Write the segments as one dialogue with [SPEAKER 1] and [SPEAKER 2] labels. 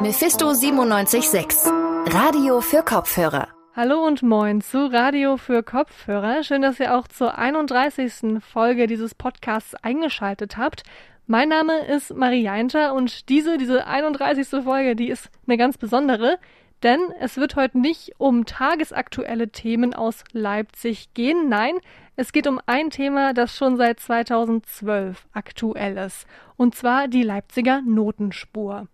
[SPEAKER 1] Mephisto 976, Radio für Kopfhörer.
[SPEAKER 2] Hallo und moin zu Radio für Kopfhörer. Schön, dass ihr auch zur 31. Folge dieses Podcasts eingeschaltet habt. Mein Name ist Marie Jainter und diese, diese 31. Folge, die ist eine ganz besondere, denn es wird heute nicht um tagesaktuelle Themen aus Leipzig gehen. Nein, es geht um ein Thema, das schon seit 2012 aktuell ist, und zwar die Leipziger Notenspur.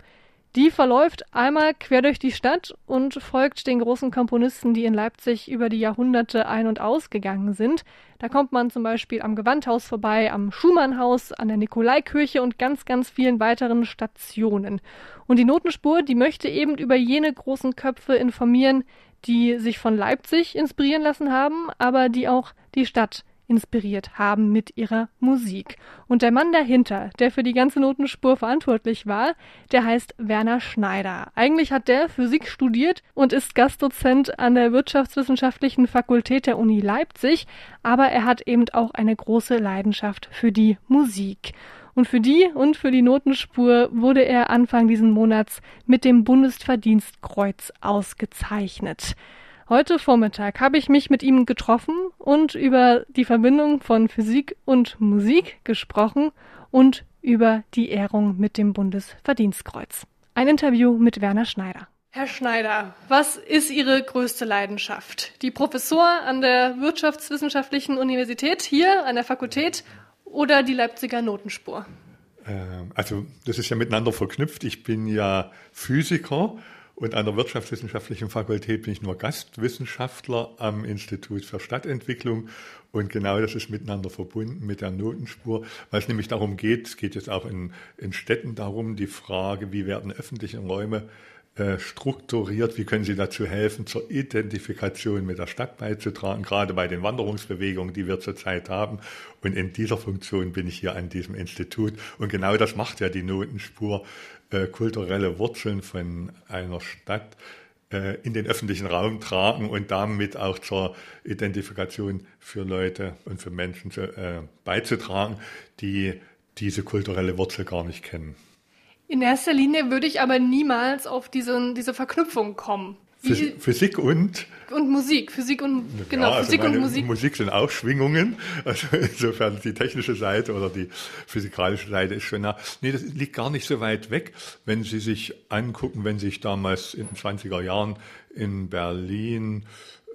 [SPEAKER 2] Die verläuft einmal quer durch die Stadt und folgt den großen Komponisten, die in Leipzig über die Jahrhunderte ein- und ausgegangen sind. Da kommt man zum Beispiel am Gewandhaus vorbei, am Schumannhaus, an der Nikolaikirche und ganz, ganz vielen weiteren Stationen. Und die Notenspur, die möchte eben über jene großen Köpfe informieren, die sich von Leipzig inspirieren lassen haben, aber die auch die Stadt inspiriert haben mit ihrer Musik. Und der Mann dahinter, der für die ganze Notenspur verantwortlich war, der heißt Werner Schneider. Eigentlich hat der Physik studiert und ist Gastdozent an der Wirtschaftswissenschaftlichen Fakultät der Uni Leipzig, aber er hat eben auch eine große Leidenschaft für die Musik. Und für die und für die Notenspur wurde er Anfang diesen Monats mit dem Bundesverdienstkreuz ausgezeichnet. Heute Vormittag habe ich mich mit ihm getroffen und über die Verbindung von Physik und Musik gesprochen und über die Ehrung mit dem Bundesverdienstkreuz. Ein Interview mit Werner Schneider. Herr Schneider, was ist Ihre größte Leidenschaft? Die Professor an der Wirtschaftswissenschaftlichen Universität hier an der Fakultät oder die Leipziger Notenspur?
[SPEAKER 3] Ähm, also das ist ja miteinander verknüpft. Ich bin ja Physiker und an der Wirtschaftswissenschaftlichen Fakultät bin ich nur Gastwissenschaftler am Institut für Stadtentwicklung. Und genau das ist miteinander verbunden mit der Notenspur, weil es nämlich darum geht, es geht jetzt auch in, in Städten darum, die Frage, wie werden öffentliche Räume äh, strukturiert, wie können Sie dazu helfen, zur Identifikation mit der Stadt beizutragen, gerade bei den Wanderungsbewegungen, die wir zurzeit haben. Und in dieser Funktion bin ich hier an diesem Institut. Und genau das macht ja die Notenspur, äh, kulturelle Wurzeln von einer Stadt äh, in den öffentlichen Raum tragen und damit auch zur Identifikation für Leute und für Menschen äh, beizutragen, die diese kulturelle Wurzel gar nicht kennen.
[SPEAKER 2] In erster Linie würde ich aber niemals auf diese, diese Verknüpfung kommen.
[SPEAKER 3] Wie, Physik und
[SPEAKER 2] und Musik, Physik und genau,
[SPEAKER 3] ja, also
[SPEAKER 2] Physik und Musik.
[SPEAKER 3] Musik sind auch Schwingungen, also insofern die technische Seite oder die physikalische Seite ist schon nah. Nee, das liegt gar nicht so weit weg, wenn Sie sich angucken, wenn sich damals in den 20er Jahren in Berlin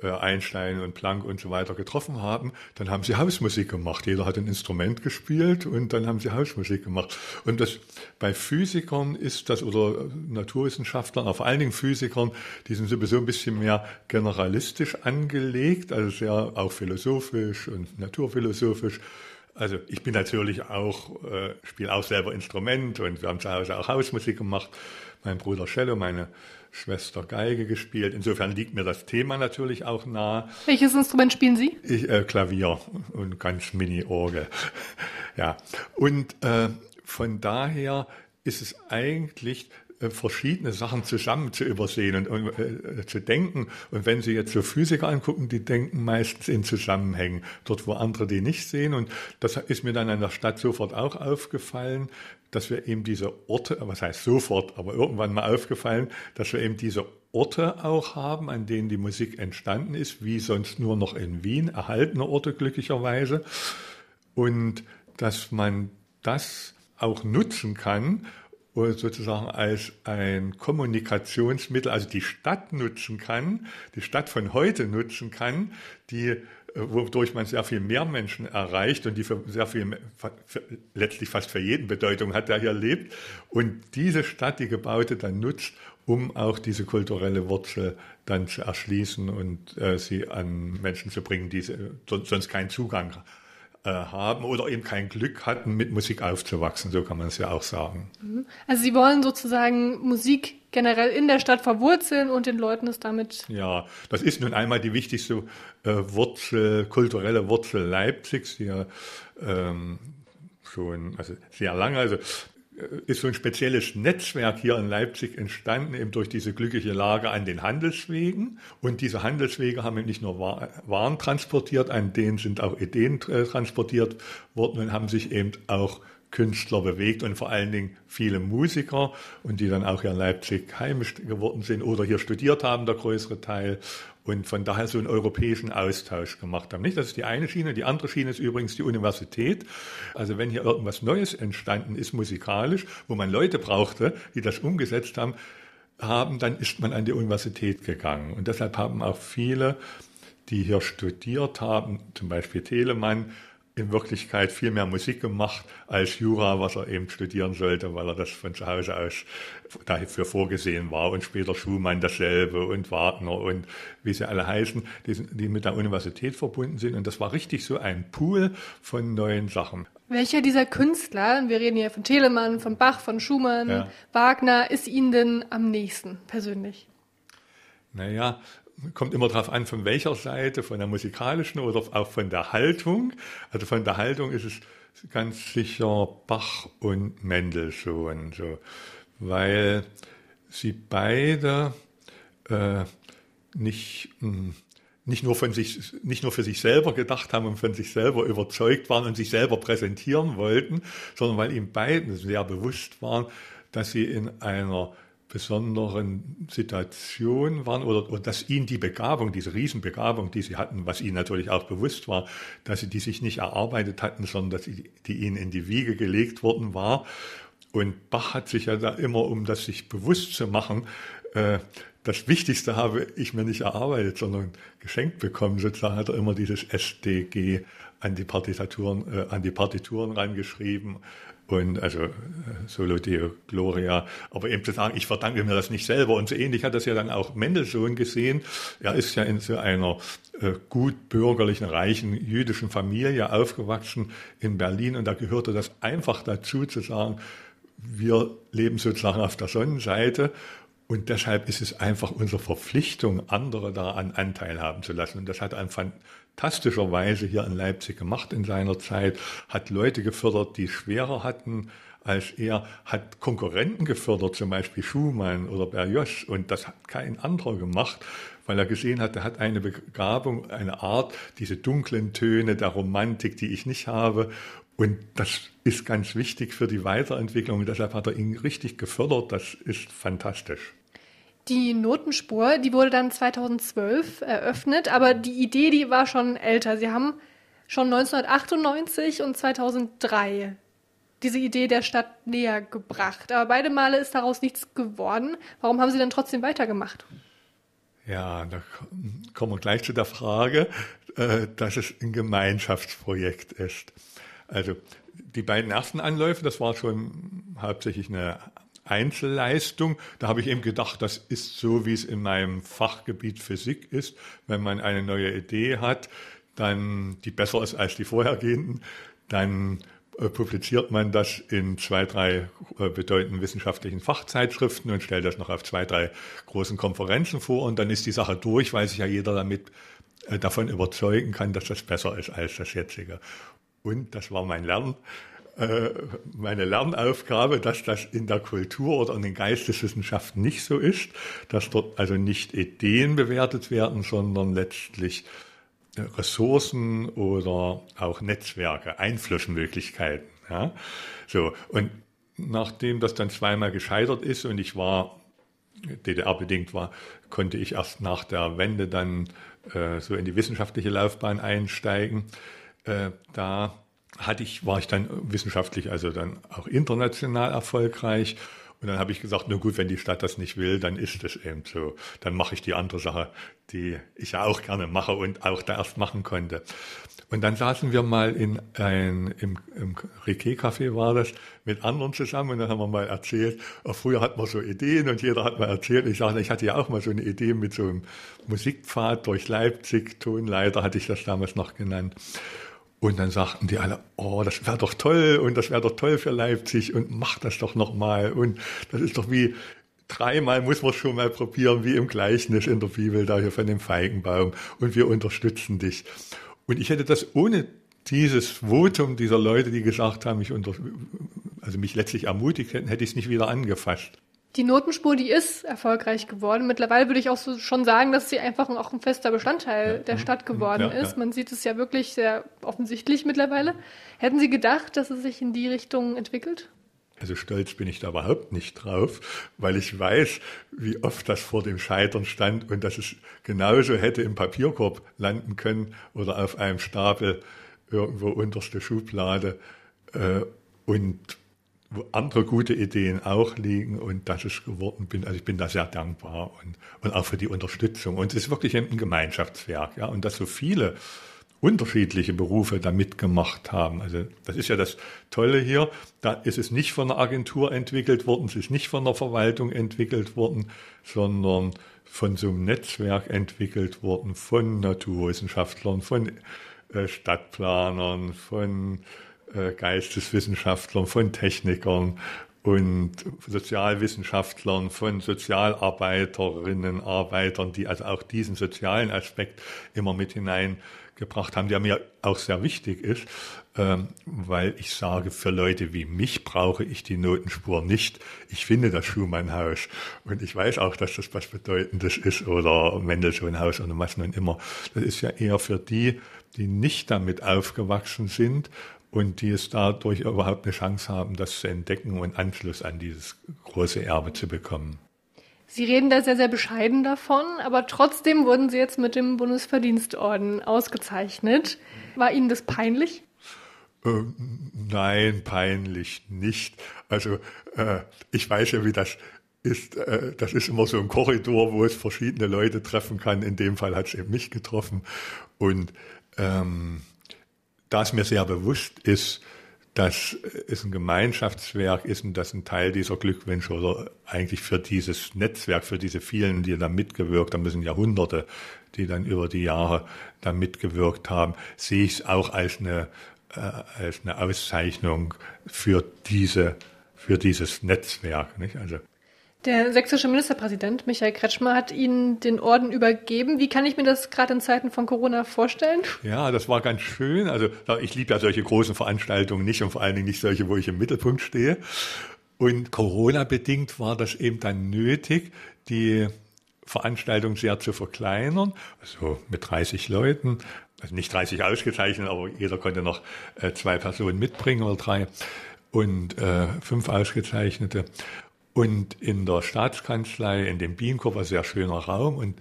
[SPEAKER 3] Einstein und Planck und so weiter getroffen haben, dann haben sie Hausmusik gemacht. Jeder hat ein Instrument gespielt und dann haben sie Hausmusik gemacht. Und das bei Physikern ist das oder Naturwissenschaftlern, aber vor allen Dingen Physikern, die sind sowieso ein bisschen mehr generalistisch angelegt, also sehr auch philosophisch und naturphilosophisch. Also ich bin natürlich auch, äh, spiele auch selber Instrument und wir haben zu Hause auch Hausmusik gemacht. Mein Bruder Cello, meine Schwester Geige gespielt. Insofern liegt mir das Thema natürlich auch nah.
[SPEAKER 2] Welches Instrument spielen Sie?
[SPEAKER 3] Ich, äh, Klavier und ganz Mini-Orgel. ja. Und äh, von daher ist es eigentlich äh, verschiedene Sachen zusammen zu übersehen und, und äh, zu denken. Und wenn Sie jetzt so Physiker angucken, die denken meistens in Zusammenhängen, dort wo andere die nicht sehen. Und das ist mir dann an der Stadt sofort auch aufgefallen, dass wir eben diese Orte, was heißt sofort, aber irgendwann mal aufgefallen, dass wir eben diese Orte auch haben, an denen die Musik entstanden ist, wie sonst nur noch in Wien, erhaltene Orte glücklicherweise. Und dass man das auch nutzen kann, sozusagen als ein Kommunikationsmittel, also die Stadt nutzen kann, die Stadt von heute nutzen kann, die wodurch man sehr viel mehr Menschen erreicht und die für sehr viel, für, letztlich fast für jeden Bedeutung hat, der hier lebt. Und diese Stadt, die gebaute, dann nutzt, um auch diese kulturelle Wurzel dann zu erschließen und äh, sie an Menschen zu bringen, die sonst keinen Zugang äh, haben oder eben kein Glück hatten, mit Musik aufzuwachsen, so kann man es ja auch sagen.
[SPEAKER 2] Mhm. Also Sie wollen sozusagen Musik generell in der Stadt verwurzeln und den Leuten es damit.
[SPEAKER 3] Ja, das ist nun einmal die wichtigste äh, Wurzel, kulturelle Wurzel Leipzigs, die ja ähm, schon also sehr lange, also äh, ist so ein spezielles Netzwerk hier in Leipzig entstanden, eben durch diese glückliche Lage an den Handelswegen. Und diese Handelswege haben eben nicht nur Waren transportiert, an denen sind auch Ideen äh, transportiert worden und haben sich eben auch Künstler bewegt und vor allen Dingen viele Musiker und die dann auch hier in Leipzig heimisch geworden sind oder hier studiert haben, der größere Teil und von daher so einen europäischen Austausch gemacht haben. Nicht, das ist die eine Schiene. Die andere Schiene ist übrigens die Universität. Also wenn hier irgendwas Neues entstanden ist, musikalisch, wo man Leute brauchte, die das umgesetzt haben, haben, dann ist man an die Universität gegangen. Und deshalb haben auch viele, die hier studiert haben, zum Beispiel Telemann, in Wirklichkeit viel mehr Musik gemacht als Jura, was er eben studieren sollte, weil er das von zu Hause aus dafür vorgesehen war. Und später Schumann dasselbe und Wagner und wie sie alle heißen, die, die mit der Universität verbunden sind. Und das war richtig so ein Pool von neuen Sachen.
[SPEAKER 2] Welcher dieser Künstler, wir reden hier von Telemann, von Bach, von Schumann, ja. Wagner, ist Ihnen denn am nächsten persönlich?
[SPEAKER 3] Naja, kommt immer darauf an, von welcher Seite, von der musikalischen oder auch von der Haltung. Also von der Haltung ist es ganz sicher Bach und Mendelssohn, so, weil sie beide äh, nicht, hm, nicht nur von sich, nicht nur für sich selber gedacht haben und von sich selber überzeugt waren und sich selber präsentieren wollten, sondern weil ihm beiden sehr bewusst waren, dass sie in einer besonderen Situation waren oder, oder dass ihnen die Begabung, diese Riesenbegabung, die sie hatten, was ihnen natürlich auch bewusst war, dass sie die sich nicht erarbeitet hatten, sondern dass sie, die ihnen in die Wiege gelegt worden war. Und Bach hat sich ja da immer, um das sich bewusst zu machen, äh, das Wichtigste habe ich mir nicht erarbeitet, sondern geschenkt bekommen. Sozusagen hat er immer dieses SDG an die Partituren, äh, an die Partituren reingeschrieben und also äh, Solo Deo Gloria, aber eben zu sagen, ich verdanke mir das nicht selber. Und so ähnlich hat das ja dann auch Mendelssohn gesehen. Er ist ja in so einer äh, gut bürgerlichen, reichen jüdischen Familie aufgewachsen in Berlin und da gehörte das einfach dazu zu sagen, wir leben sozusagen auf der Sonnenseite und deshalb ist es einfach unsere Verpflichtung, andere daran Anteil haben zu lassen. Und das hat ein fantastischerweise hier in Leipzig gemacht in seiner Zeit, hat Leute gefördert, die schwerer hatten als er, hat Konkurrenten gefördert, zum Beispiel Schumann oder Berlioz, und das hat kein anderer gemacht, weil er gesehen hat, er hat eine Begabung, eine Art, diese dunklen Töne der Romantik, die ich nicht habe, und das ist ganz wichtig für die Weiterentwicklung. Und deshalb hat er ihn richtig gefördert. Das ist fantastisch.
[SPEAKER 2] Die Notenspur, die wurde dann 2012 eröffnet, aber die Idee, die war schon älter. Sie haben schon 1998 und 2003 diese Idee der Stadt näher gebracht. Aber beide Male ist daraus nichts geworden. Warum haben Sie dann trotzdem weitergemacht?
[SPEAKER 3] Ja, da kommen wir gleich zu der Frage, äh, dass es ein Gemeinschaftsprojekt ist. Also die beiden ersten Anläufe, das war schon hauptsächlich eine Einzelleistung. Da habe ich eben gedacht, das ist so, wie es in meinem Fachgebiet Physik ist. Wenn man eine neue Idee hat, dann die besser ist als die vorhergehenden, dann äh, publiziert man das in zwei, drei äh, bedeutenden wissenschaftlichen Fachzeitschriften und stellt das noch auf zwei, drei großen Konferenzen vor und dann ist die Sache durch, weil sich ja jeder damit äh, davon überzeugen kann, dass das besser ist als das jetzige. Und das war mein Lernen meine Lernaufgabe, dass das in der Kultur oder in den Geisteswissenschaften nicht so ist, dass dort also nicht Ideen bewertet werden, sondern letztlich äh, Ressourcen oder auch Netzwerke, Einflussmöglichkeiten. Ja? So, und nachdem das dann zweimal gescheitert ist und ich war DDR-bedingt war, konnte ich erst nach der Wende dann äh, so in die wissenschaftliche Laufbahn einsteigen. Äh, da hatte ich, war ich dann wissenschaftlich also dann auch international erfolgreich. Und dann habe ich gesagt, na gut, wenn die Stadt das nicht will, dann ist es eben so. Dann mache ich die andere Sache, die ich ja auch gerne mache und auch da erst machen konnte. Und dann saßen wir mal in ein, im, im Riquet-Café war das, mit anderen zusammen und dann haben wir mal erzählt, oh, früher hat man so Ideen und jeder hat mal erzählt, ich sagte, ich hatte ja auch mal so eine Idee mit so einem Musikpfad durch Leipzig, Tonleiter hatte ich das damals noch genannt. Und dann sagten die alle, oh, das wäre doch toll und das wäre doch toll für Leipzig und mach das doch nochmal. Und das ist doch wie, dreimal muss man schon mal probieren, wie im Gleichnis in der Bibel da hier von dem Feigenbaum. Und wir unterstützen dich. Und ich hätte das ohne dieses Votum dieser Leute, die gesagt haben, mich unter, also mich letztlich ermutigt hätten, hätte ich es nicht wieder angefasst.
[SPEAKER 2] Die Notenspur, die ist erfolgreich geworden. Mittlerweile würde ich auch so schon sagen, dass sie einfach auch ein fester Bestandteil ja. der mhm. Stadt geworden ja, ist. Man sieht es ja wirklich sehr offensichtlich mittlerweile. Hätten Sie gedacht, dass es sich in die Richtung entwickelt?
[SPEAKER 3] Also stolz bin ich da überhaupt nicht drauf, weil ich weiß, wie oft das vor dem Scheitern stand und dass es genauso hätte im Papierkorb landen können oder auf einem Stapel irgendwo unterste Schublade äh, und wo andere gute Ideen auch liegen und dass ich geworden bin. Also ich bin da sehr dankbar und, und auch für die Unterstützung. Und es ist wirklich ein Gemeinschaftswerk, ja, und dass so viele unterschiedliche Berufe da mitgemacht haben. Also das ist ja das Tolle hier. Da ist es nicht von einer Agentur entwickelt worden, es ist nicht von der Verwaltung entwickelt worden, sondern von so einem Netzwerk entwickelt worden, von Naturwissenschaftlern, von äh, Stadtplanern, von Geisteswissenschaftlern, von Technikern und Sozialwissenschaftlern, von Sozialarbeiterinnen, Arbeitern, die also auch diesen sozialen Aspekt immer mit hinein gebracht haben, der mir auch sehr wichtig ist, ähm, weil ich sage, für Leute wie mich brauche ich die Notenspur nicht. Ich finde das Schumann-Haus und ich weiß auch, dass das was Bedeutendes ist oder Mendelssohn-Haus oder was nun immer. Das ist ja eher für die, die nicht damit aufgewachsen sind und die es dadurch überhaupt eine Chance haben, das zu entdecken und Anschluss an dieses große Erbe zu bekommen.
[SPEAKER 2] Sie reden da sehr, sehr bescheiden davon, aber trotzdem wurden Sie jetzt mit dem Bundesverdienstorden ausgezeichnet. War Ihnen das peinlich?
[SPEAKER 3] Äh, nein, peinlich nicht. Also äh, ich weiß ja, wie das ist. Äh, das ist immer so ein Korridor, wo es verschiedene Leute treffen kann. In dem Fall hat es eben mich getroffen. Und ähm, da es mir sehr bewusst ist, dass es ein Gemeinschaftswerk ist und dass ein Teil dieser Glückwünsche oder eigentlich für dieses Netzwerk, für diese vielen, die da mitgewirkt haben, sind Jahrhunderte, die dann über die Jahre da mitgewirkt haben, sehe ich es auch als eine, äh, als eine Auszeichnung für diese, für dieses Netzwerk. Nicht? Also
[SPEAKER 2] der sächsische Ministerpräsident Michael Kretschmer hat Ihnen den Orden übergeben. Wie kann ich mir das gerade in Zeiten von Corona vorstellen?
[SPEAKER 3] Ja, das war ganz schön. Also ich liebe ja solche großen Veranstaltungen nicht und vor allen Dingen nicht solche, wo ich im Mittelpunkt stehe. Und Corona-bedingt war das eben dann nötig, die Veranstaltung sehr zu verkleinern, also mit 30 Leuten. Also nicht 30 ausgezeichnet, aber jeder konnte noch äh, zwei Personen mitbringen oder drei und äh, fünf ausgezeichnete und in der Staatskanzlei, in dem Bienenkorb, war sehr schöner Raum und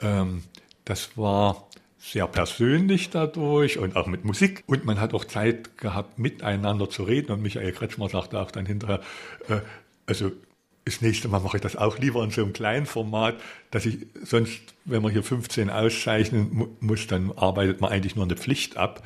[SPEAKER 3] ähm, das war sehr persönlich dadurch und auch mit Musik. Und man hat auch Zeit gehabt, miteinander zu reden. Und Michael Kretschmer sagte auch dann hinterher, äh, also das nächste Mal mache ich das auch lieber in so einem kleinen Format, dass ich sonst, wenn man hier 15 auszeichnen muss, dann arbeitet man eigentlich nur eine Pflicht ab.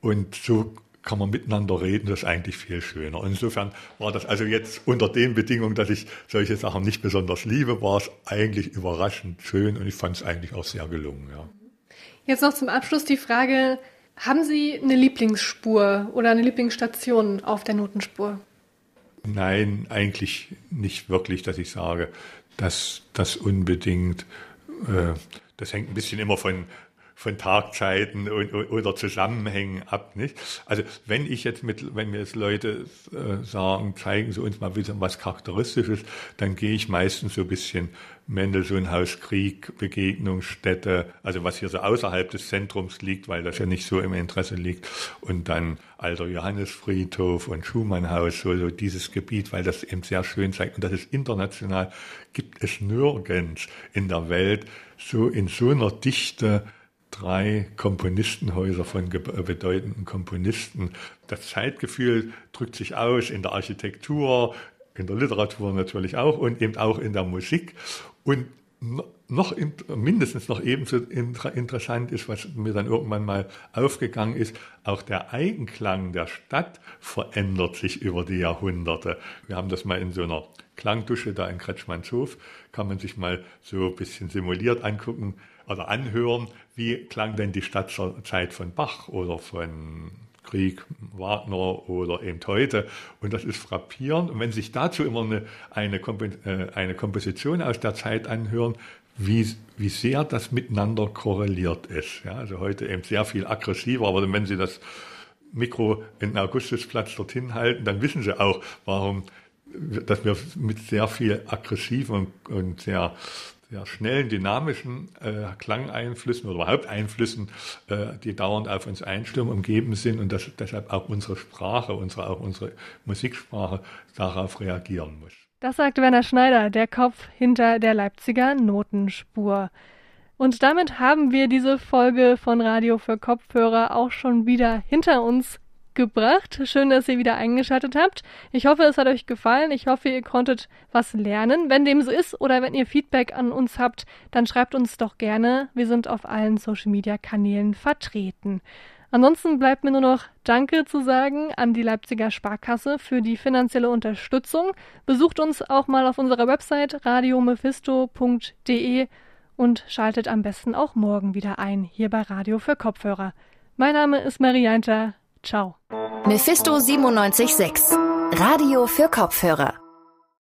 [SPEAKER 3] Und so kann man miteinander reden, das ist eigentlich viel schöner. Und insofern war das also jetzt unter den Bedingungen, dass ich solche Sachen nicht besonders liebe, war es eigentlich überraschend schön und ich fand es eigentlich auch sehr gelungen. Ja.
[SPEAKER 2] Jetzt noch zum Abschluss die Frage, haben Sie eine Lieblingsspur oder eine Lieblingsstation auf der Notenspur?
[SPEAKER 3] Nein, eigentlich nicht wirklich, dass ich sage, dass das unbedingt, äh, das hängt ein bisschen immer von, von Tagzeiten und, oder Zusammenhängen ab, nicht? Also wenn ich jetzt mit, wenn mir jetzt Leute äh, sagen, zeigen Sie uns mal wieder was Charakteristisches, dann gehe ich meistens so ein bisschen Mendelssohn Haus Krieg, Begegnungsstätte, also was hier so außerhalb des Zentrums liegt, weil das ja nicht so im Interesse liegt, und dann alter Johannesfriedhof und Schumannhaus, so, so dieses Gebiet, weil das eben sehr schön zeigt. Und das ist international, gibt es nirgends in der Welt so in so einer Dichte drei Komponistenhäuser von bedeutenden Komponisten. Das Zeitgefühl drückt sich aus in der Architektur, in der Literatur natürlich auch und eben auch in der Musik. Und noch mindestens noch ebenso interessant ist, was mir dann irgendwann mal aufgegangen ist, auch der Eigenklang der Stadt verändert sich über die Jahrhunderte. Wir haben das mal in so einer Klangdusche da in Kretschmannshof, kann man sich mal so ein bisschen simuliert angucken oder anhören, wie klang denn die Stadt zur Zeit von Bach oder von Krieg, Wagner oder eben heute. Und das ist frappierend. Und wenn sich dazu immer eine, eine, äh, eine Komposition aus der Zeit anhören, wie, wie sehr das miteinander korreliert ist. Ja, also heute eben sehr viel aggressiver, aber wenn Sie das Mikro in Augustusplatz dorthin halten, dann wissen Sie auch, warum dass wir mit sehr viel aggressiven und sehr sehr schnellen, dynamischen äh, Klangeinflüssen oder überhaupt Einflüssen, äh, die dauernd auf uns einstürmen, umgeben sind und dass deshalb auch unsere Sprache, unsere, auch unsere Musiksprache darauf reagieren muss.
[SPEAKER 2] Das sagt Werner Schneider, der Kopf hinter der Leipziger Notenspur. Und damit haben wir diese Folge von Radio für Kopfhörer auch schon wieder hinter uns gebracht. Schön, dass ihr wieder eingeschaltet habt. Ich hoffe, es hat euch gefallen. Ich hoffe, ihr konntet was lernen. Wenn dem so ist oder wenn ihr Feedback an uns habt, dann schreibt uns doch gerne. Wir sind auf allen Social Media Kanälen vertreten. Ansonsten bleibt mir nur noch Danke zu sagen an die Leipziger Sparkasse für die finanzielle Unterstützung. Besucht uns auch mal auf unserer Website radiomephisto.de und schaltet am besten auch morgen wieder ein hier bei Radio für Kopfhörer. Mein Name ist Marianta. Ciao.
[SPEAKER 1] Mephisto 976. Radio für Kopfhörer.